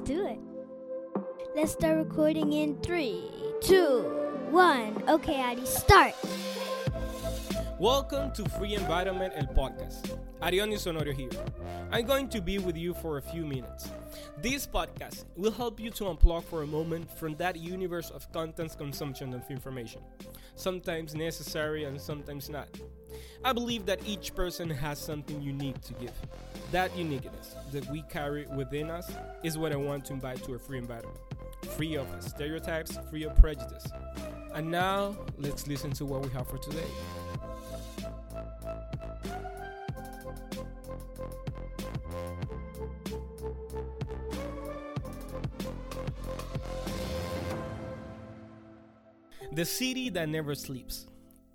let's do it. Let's start recording in three, two, one. Okay, Adi, start. Welcome to Free Environment El Podcast. Arioni Sonorio here. I'm going to be with you for a few minutes. This podcast will help you to unplug for a moment from that universe of content consumption of information, sometimes necessary and sometimes not. I believe that each person has something unique to give. That uniqueness that we carry within us is what I want to invite to a free environment, free of stereotypes, free of prejudice. And now, let's listen to what we have for today. The city that never sleeps.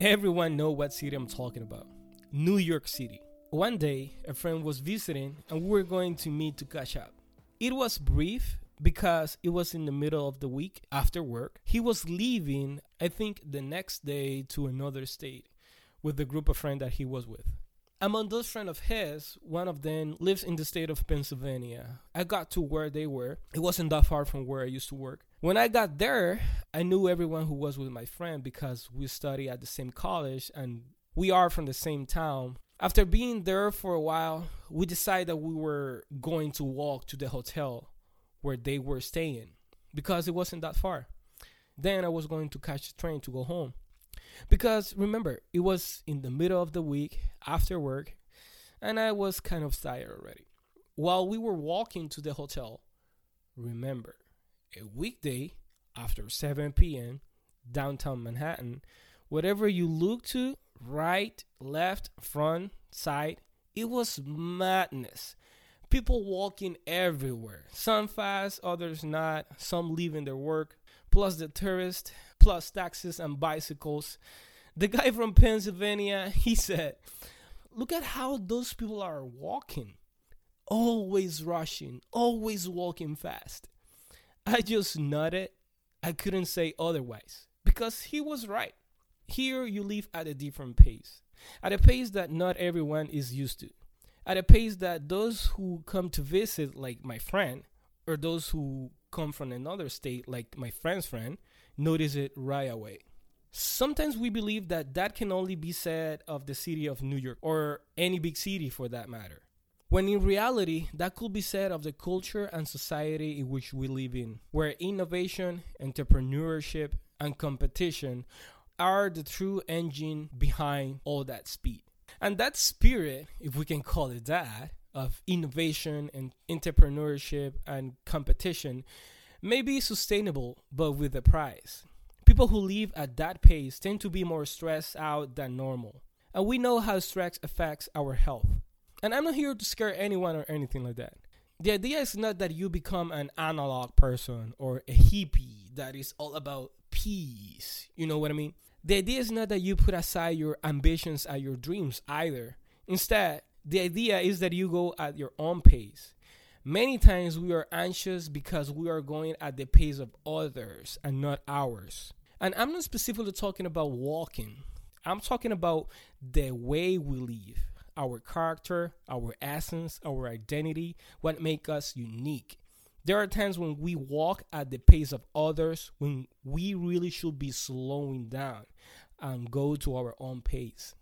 Everyone know what city I'm talking about. New York City. One day, a friend was visiting and we were going to meet to catch up. It was brief because it was in the middle of the week after work. He was leaving, I think, the next day to another state with the group of friends that he was with. Among those friends of his, one of them lives in the state of Pennsylvania. I got to where they were. It wasn't that far from where I used to work. When I got there, I knew everyone who was with my friend because we study at the same college and we are from the same town. After being there for a while, we decided that we were going to walk to the hotel where they were staying because it wasn't that far. Then I was going to catch the train to go home. Because remember, it was in the middle of the week after work, and I was kind of tired already. While we were walking to the hotel, remember, a weekday after 7 p.m., downtown Manhattan, whatever you look to, right, left, front, side, it was madness. People walking everywhere. Some fast, others not. Some leaving their work. Plus the tourists, plus taxis and bicycles. The guy from Pennsylvania, he said, Look at how those people are walking. Always rushing, always walking fast. I just nodded. I couldn't say otherwise because he was right. Here you live at a different pace, at a pace that not everyone is used to, at a pace that those who come to visit, like my friend, or those who come from another state, like my friend's friend, notice it right away. Sometimes we believe that that can only be said of the city of New York or any big city for that matter. When in reality, that could be said of the culture and society in which we live in, where innovation, entrepreneurship, and competition are the true engine behind all that speed. And that spirit, if we can call it that, of innovation and entrepreneurship and competition may be sustainable, but with a price. People who live at that pace tend to be more stressed out than normal. And we know how stress affects our health. And I'm not here to scare anyone or anything like that. The idea is not that you become an analog person or a hippie that is all about peace. You know what I mean? The idea is not that you put aside your ambitions and your dreams either. Instead, the idea is that you go at your own pace. Many times we are anxious because we are going at the pace of others and not ours. And I'm not specifically talking about walking, I'm talking about the way we live, our character, our essence, our identity, what makes us unique. There are times when we walk at the pace of others when we really should be slowing down and go to our own pace.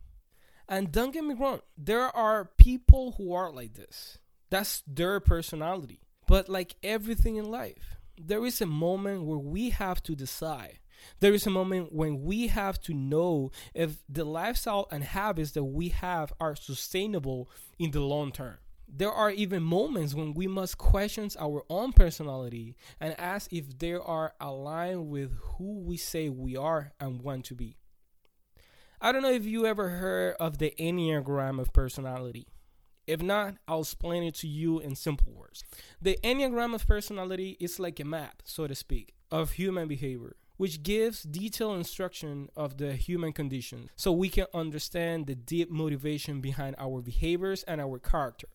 And don't get me wrong, there are people who are like this. That's their personality. But like everything in life, there is a moment where we have to decide. There is a moment when we have to know if the lifestyle and habits that we have are sustainable in the long term. There are even moments when we must question our own personality and ask if they are aligned with who we say we are and want to be. I don't know if you ever heard of the Enneagram of personality. If not, I'll explain it to you in simple words. The Enneagram of personality is like a map, so to speak, of human behavior, which gives detailed instruction of the human condition so we can understand the deep motivation behind our behaviors and our character.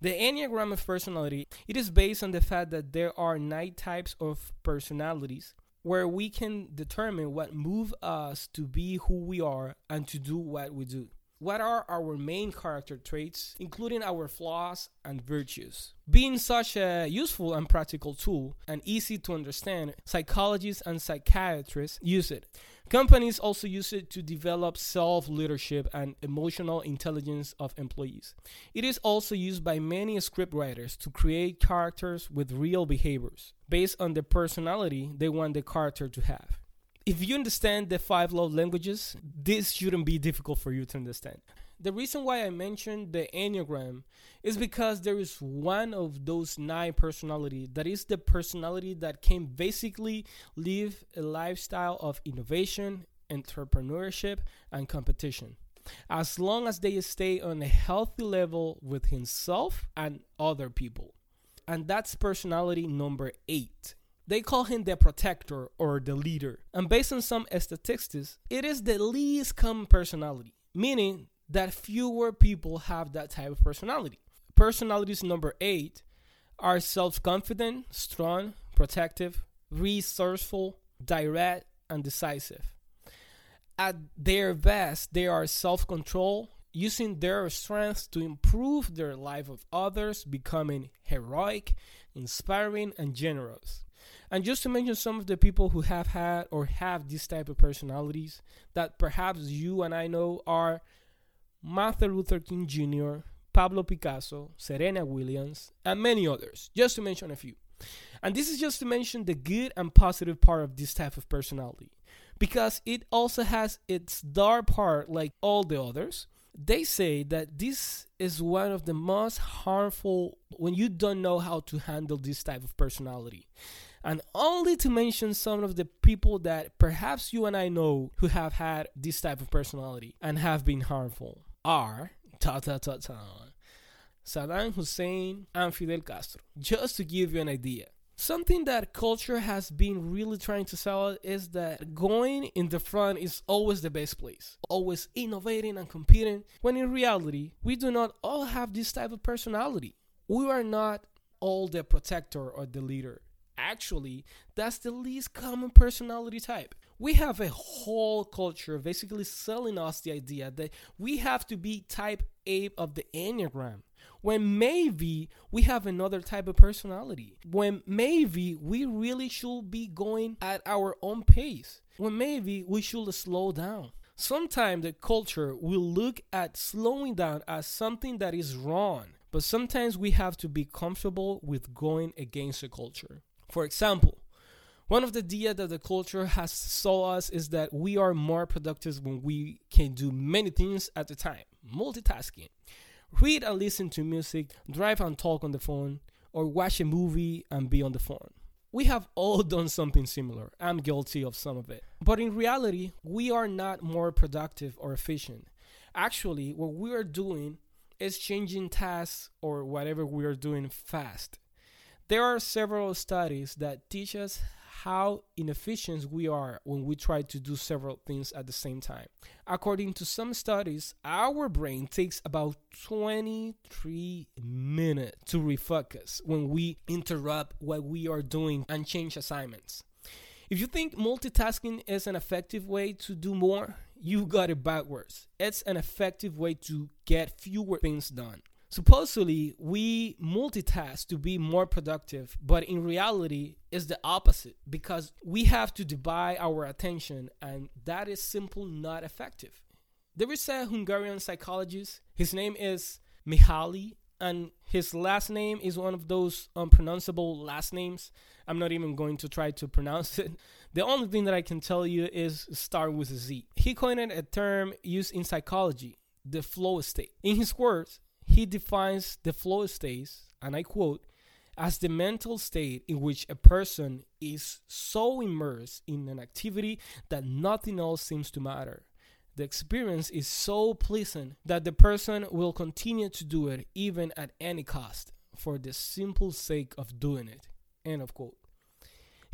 The Enneagram of personality, it is based on the fact that there are nine types of personalities where we can determine what move us to be who we are and to do what we do. What are our main character traits, including our flaws and virtues. Being such a useful and practical tool and easy to understand, psychologists and psychiatrists use it. Companies also use it to develop self leadership and emotional intelligence of employees. It is also used by many scriptwriters to create characters with real behaviors based on the personality they want the character to have. If you understand the five love languages, this shouldn't be difficult for you to understand. The reason why I mentioned the Enneagram is because there is one of those nine personality that is the personality that can basically live a lifestyle of innovation, entrepreneurship, and competition. As long as they stay on a healthy level with himself and other people. And that's personality number eight. They call him the protector or the leader. And based on some statistics, it is the least common personality, meaning that fewer people have that type of personality. Personalities number eight are self confident, strong, protective, resourceful, direct, and decisive. At their best, they are self control, using their strengths to improve their life of others, becoming heroic, inspiring, and generous. And just to mention some of the people who have had or have this type of personalities that perhaps you and I know are Martin Luther King Jr., Pablo Picasso, Serena Williams, and many others, just to mention a few. And this is just to mention the good and positive part of this type of personality, because it also has its dark part like all the others. They say that this is one of the most harmful when you don't know how to handle this type of personality. And only to mention some of the people that perhaps you and I know who have had this type of personality and have been harmful are ta ta ta ta Saddam Hussein and Fidel Castro. Just to give you an idea. Something that culture has been really trying to sell is that going in the front is always the best place, always innovating and competing, when in reality, we do not all have this type of personality. We are not all the protector or the leader. Actually, that's the least common personality type we have a whole culture basically selling us the idea that we have to be type A of the Enneagram. When maybe we have another type of personality. When maybe we really should be going at our own pace. When maybe we should slow down. Sometimes the culture will look at slowing down as something that is wrong, but sometimes we have to be comfortable with going against the culture. For example, one of the idea that the culture has sold us is that we are more productive when we can do many things at a time, multitasking. Read and listen to music, drive and talk on the phone, or watch a movie and be on the phone. We have all done something similar. I'm guilty of some of it. But in reality, we are not more productive or efficient. Actually, what we are doing is changing tasks or whatever we are doing fast. There are several studies that teach us how inefficient we are when we try to do several things at the same time. According to some studies, our brain takes about 23 minutes to refocus when we interrupt what we are doing and change assignments. If you think multitasking is an effective way to do more, you got it backwards. It's an effective way to get fewer things done. Supposedly, we multitask to be more productive, but in reality, it's the opposite because we have to divide our attention, and that is simply not effective. There is a Hungarian psychologist, his name is Mihaly, and his last name is one of those unpronounceable last names. I'm not even going to try to pronounce it. The only thing that I can tell you is start with a Z. He coined a term used in psychology, the flow state. In his words, he defines the flow states, and I quote, as the mental state in which a person is so immersed in an activity that nothing else seems to matter. The experience is so pleasant that the person will continue to do it even at any cost for the simple sake of doing it. End of quote.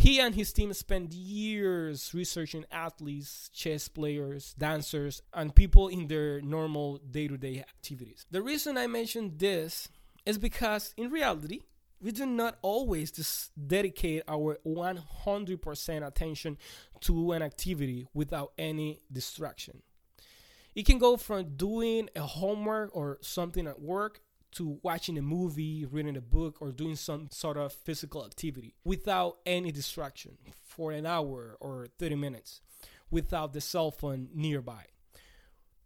He and his team spent years researching athletes, chess players, dancers, and people in their normal day to day activities. The reason I mention this is because in reality, we do not always just dedicate our 100% attention to an activity without any distraction. It can go from doing a homework or something at work to watching a movie, reading a book, or doing some sort of physical activity without any distraction for an hour or 30 minutes without the cell phone nearby.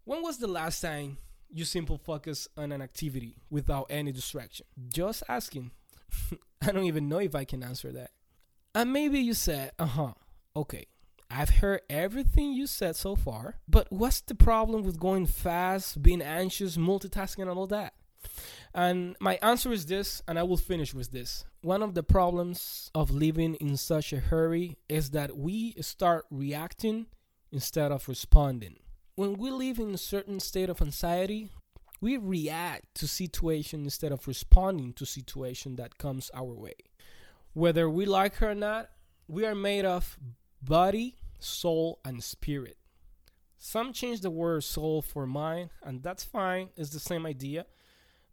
When was the last time you simply focus on an activity without any distraction? Just asking. I don't even know if I can answer that. And maybe you said, uh huh, okay, I've heard everything you said so far, but what's the problem with going fast, being anxious, multitasking, and all that? And my answer is this, and I will finish with this. One of the problems of living in such a hurry is that we start reacting instead of responding. When we live in a certain state of anxiety, we react to situation instead of responding to situation that comes our way. Whether we like her or not, we are made of body, soul, and spirit. Some change the word soul for mind, and that's fine, it's the same idea.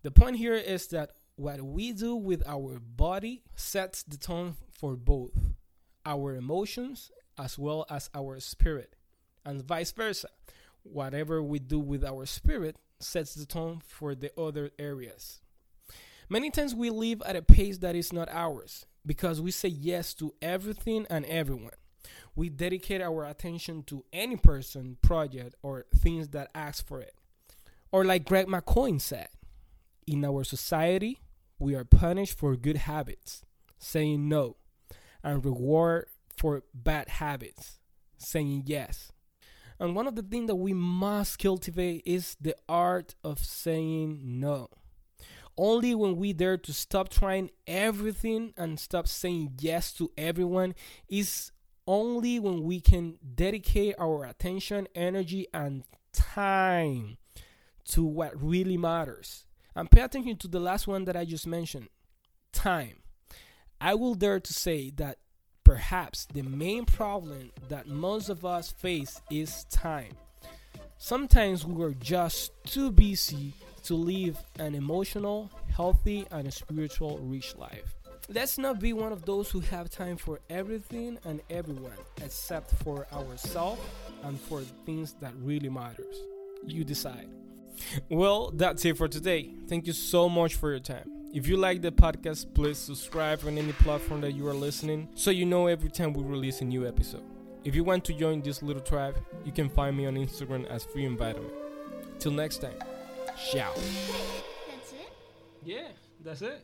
The point here is that what we do with our body sets the tone for both our emotions as well as our spirit, and vice versa. Whatever we do with our spirit sets the tone for the other areas. Many times we live at a pace that is not ours because we say yes to everything and everyone. We dedicate our attention to any person, project, or things that ask for it. Or, like Greg McCoy said, in our society, we are punished for good habits, saying no, and reward for bad habits, saying yes. And one of the things that we must cultivate is the art of saying no. Only when we dare to stop trying everything and stop saying yes to everyone is only when we can dedicate our attention, energy, and time to what really matters. And pay attention to the last one that I just mentioned time. I will dare to say that perhaps the main problem that most of us face is time. Sometimes we are just too busy to live an emotional, healthy, and spiritual rich life. Let's not be one of those who have time for everything and everyone except for ourselves and for things that really matters. You decide. Well, that's it for today. Thank you so much for your time. If you like the podcast, please subscribe on any platform that you are listening so you know every time we release a new episode. If you want to join this little tribe, you can find me on Instagram as Free Environment. Till next time, ciao. That's it? Yeah, that's it.